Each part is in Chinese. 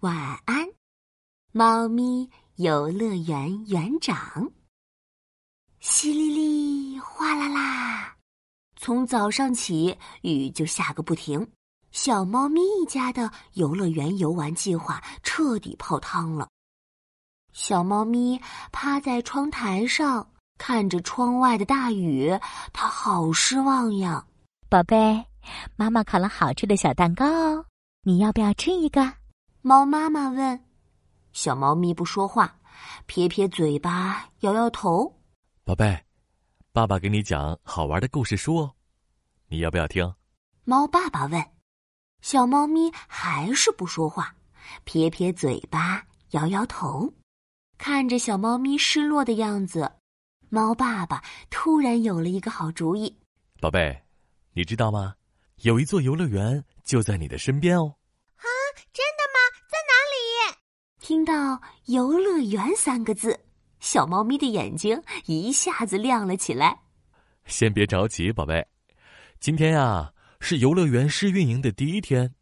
晚安，猫咪游乐园园长。淅沥沥，哗啦啦，从早上起雨就下个不停。小猫咪一家的游乐园游玩计划彻底泡汤了。小猫咪趴在窗台上，看着窗外的大雨，它好失望呀。宝贝，妈妈烤了好吃的小蛋糕哦，你要不要吃一个？猫妈妈问。小猫咪不说话，撇撇嘴巴，摇摇头。宝贝，爸爸给你讲好玩的故事书哦，你要不要听？猫爸爸问。小猫咪还是不说话，撇撇嘴巴，摇摇头。看着小猫咪失落的样子，猫爸爸突然有了一个好主意。宝贝，你知道吗？有一座游乐园就在你的身边哦。啊，真的吗？在哪里？听到“游乐园”三个字，小猫咪的眼睛一下子亮了起来。先别着急，宝贝，今天呀。是游乐园试运营的第一天，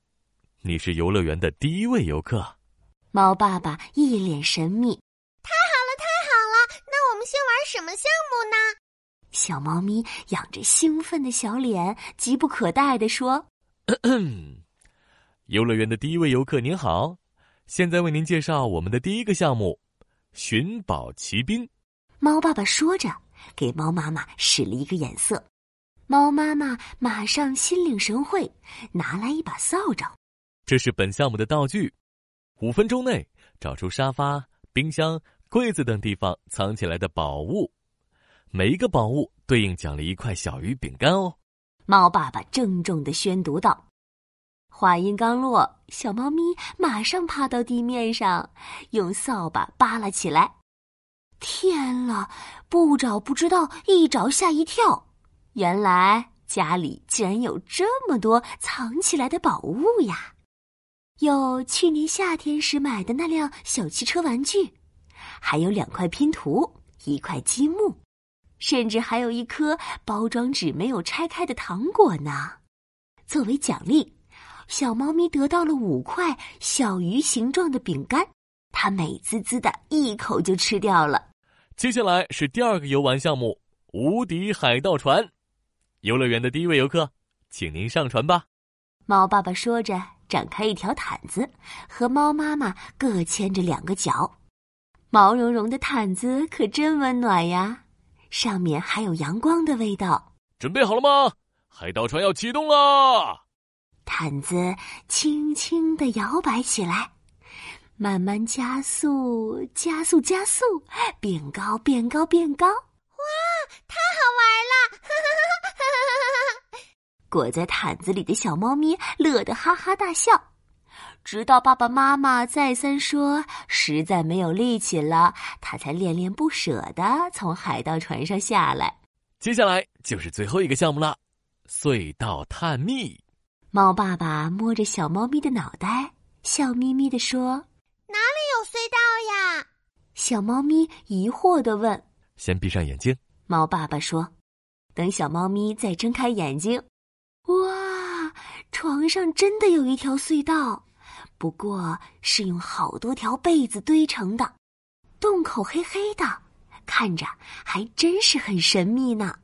你是游乐园的第一位游客。猫爸爸一脸神秘。太好了，太好了！那我们先玩什么项目呢？小猫咪仰着兴奋的小脸，急不可待地说：“咳 咳游乐园的第一位游客您好，现在为您介绍我们的第一个项目——寻宝奇兵。”猫爸爸说着，给猫妈妈使了一个眼色。猫妈妈马上心领神会，拿来一把扫帚。这是本项目的道具，五分钟内找出沙发、冰箱、柜子等地方藏起来的宝物，每一个宝物对应奖励一块小鱼饼干哦。猫爸爸郑重的宣读道。话音刚落，小猫咪马上趴到地面上，用扫把扒拉起来。天了，不找不知道，一找吓一跳。原来家里竟然有这么多藏起来的宝物呀！有去年夏天时买的那辆小汽车玩具，还有两块拼图、一块积木，甚至还有一颗包装纸没有拆开的糖果呢。作为奖励，小猫咪得到了五块小鱼形状的饼干，它美滋滋的一口就吃掉了。接下来是第二个游玩项目——无敌海盗船。游乐园的第一位游客，请您上船吧。猫爸爸说着，展开一条毯子，和猫妈妈各牵着两个脚。毛茸茸的毯子可真温暖呀，上面还有阳光的味道。准备好了吗？海盗船要启动了。毯子轻轻的摇摆起来，慢慢加速，加速，加速，变高，变高，变高。哇，太好玩了！裹在毯子里的小猫咪乐得哈哈大笑，直到爸爸妈妈再三说实在没有力气了，它才恋恋不舍的从海盗船上下来。接下来就是最后一个项目了——隧道探秘。猫爸爸摸着小猫咪的脑袋，笑眯眯地说：“哪里有隧道呀？”小猫咪疑惑地问：“先闭上眼睛。”猫爸爸说：“等小猫咪再睁开眼睛。”哇，床上真的有一条隧道，不过是用好多条被子堆成的，洞口黑黑的，看着还真是很神秘呢。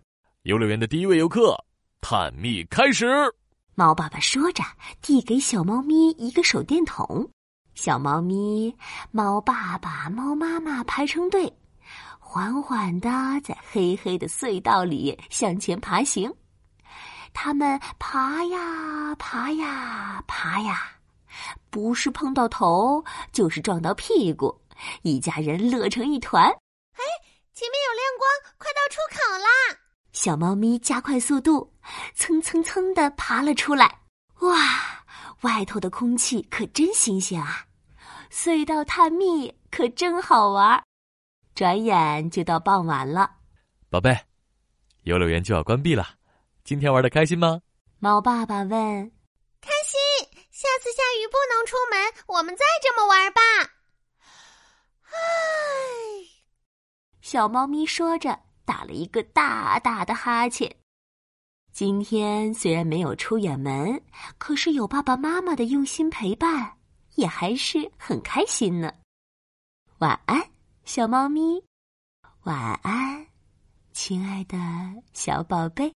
游乐园的第一位游客，探秘开始。猫爸爸说着，递给小猫咪一个手电筒。小猫咪、猫爸爸、猫妈妈排成队，缓缓的在黑黑的隧道里向前爬行。他们爬呀爬呀爬呀，不是碰到头，就是撞到屁股，一家人乐成一团。哎，前面有亮光，快到出口啦！小猫咪加快速度，蹭蹭蹭的爬了出来。哇，外头的空气可真新鲜啊！隧道探秘可真好玩。转眼就到傍晚了，宝贝，游乐园就要关闭了。今天玩的开心吗？猫爸爸问。开心，下次下雨不能出门，我们再这么玩吧。唉，小猫咪说着，打了一个大大的哈欠。今天虽然没有出远门可是有爸爸妈妈的用心陪伴也还是很开心呢。晚安小猫咪。晚安亲爱的小宝贝。